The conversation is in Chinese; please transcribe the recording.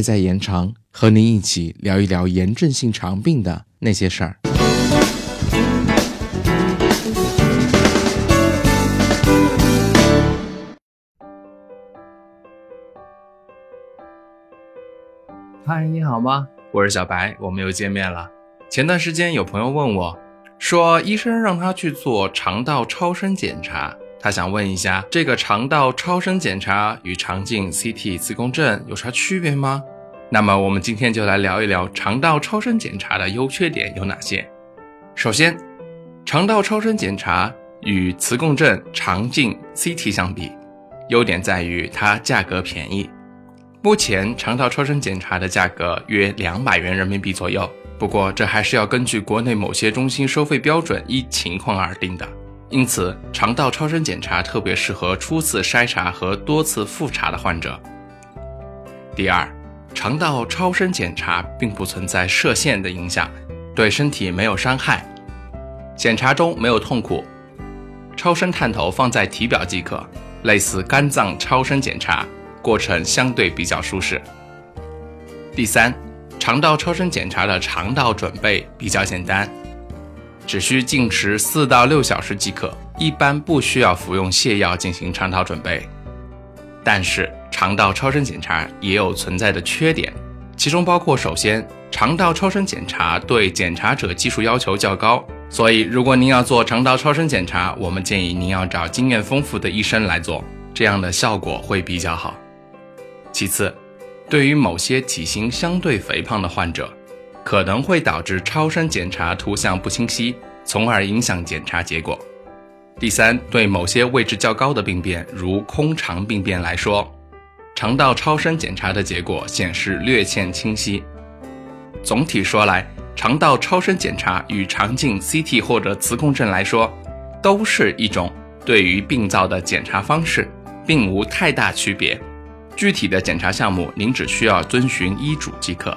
在延长，和您一起聊一聊炎症性肠病的那些事儿。嗨，你好吗？我是小白，我们又见面了。前段时间有朋友问我，说医生让他去做肠道超声检查，他想问一下，这个肠道超声检查与肠镜、CT、磁共振有啥区别吗？那么我们今天就来聊一聊肠道超声检查的优缺点有哪些。首先，肠道超声检查与磁共振、肠镜、CT 相比，优点在于它价格便宜。目前肠道超声检查的价格约两百元人民币左右，不过这还是要根据国内某些中心收费标准依情况而定的。因此，肠道超声检查特别适合初次筛查和多次复查的患者。第二，肠道超声检查并不存在射线的影响，对身体没有伤害，检查中没有痛苦，超声探头放在体表即可，类似肝脏超声检查。过程相对比较舒适。第三，肠道超声检查的肠道准备比较简单，只需进食四到六小时即可，一般不需要服用泻药进行肠道准备。但是，肠道超声检查也有存在的缺点，其中包括：首先，肠道超声检查对检查者技术要求较高，所以如果您要做肠道超声检查，我们建议您要找经验丰富的医生来做，这样的效果会比较好。其次，对于某些体型相对肥胖的患者，可能会导致超声检查图像不清晰，从而影响检查结果。第三，对某些位置较高的病变，如空肠病变来说，肠道超声检查的结果显示略欠清晰。总体说来，肠道超声检查与肠镜、CT 或者磁共振来说，都是一种对于病灶的检查方式，并无太大区别。具体的检查项目，您只需要遵循医嘱即可。